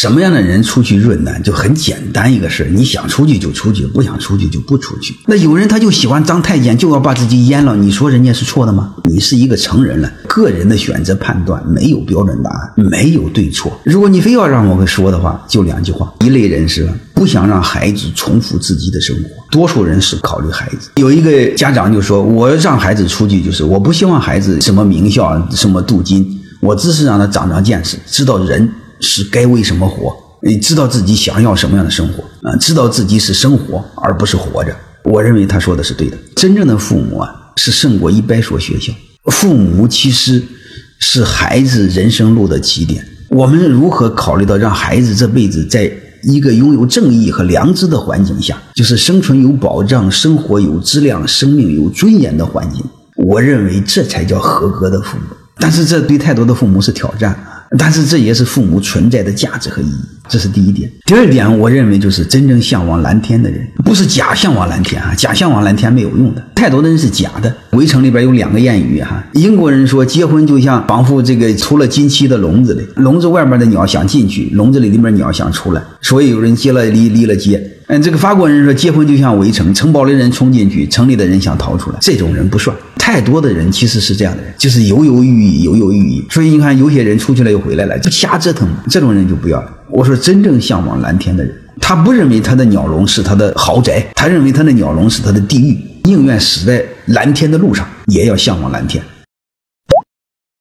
什么样的人出去润呢？就很简单一个事你想出去就出去，不想出去就不出去。那有人他就喜欢当太监，就要把自己阉了，你说人家是错的吗？你是一个成人了，个人的选择判断没有标准答案，没有对错。如果你非要让我说的话，就两句话：一类人是不想让孩子重复自己的生活，多数人是考虑孩子。有一个家长就说：“我让孩子出去，就是我不希望孩子什么名校啊，什么镀金，我只是让他长长见识，知道人。”是该为什么活？你知道自己想要什么样的生活啊？知道自己是生活而不是活着。我认为他说的是对的。真正的父母啊，是胜过一百所学校。父母其实是孩子人生路的起点。我们如何考虑到让孩子这辈子在一个拥有正义和良知的环境下，就是生存有保障、生活有质量、生命有尊严的环境？我认为这才叫合格的父母。但是这对太多的父母是挑战。但是这也是父母存在的价值和意义，这是第一点。第二点，我认为就是真正向往蓝天的人，不是假向往蓝天啊，假向往蓝天没有用的，太多的人是假的。围城里边有两个谚语哈，英国人说结婚就像仿佛这个出了金漆的笼子里，笼子外面的鸟想进去，笼子里里面鸟想出来，所以有人结了离，离了结。嗯，这个法国人说结婚就像围城，城堡里人冲进去，城里的人想逃出来，这种人不算。太多的人其实是这样的人，就是犹犹豫豫，犹犹豫豫。所以你看，有些人出去了又回来了，就瞎折腾。这种人就不要了。我说，真正向往蓝天的人，他不认为他的鸟笼是他的豪宅，他认为他的鸟笼是他的地狱，宁愿死在蓝天的路上，也要向往蓝天。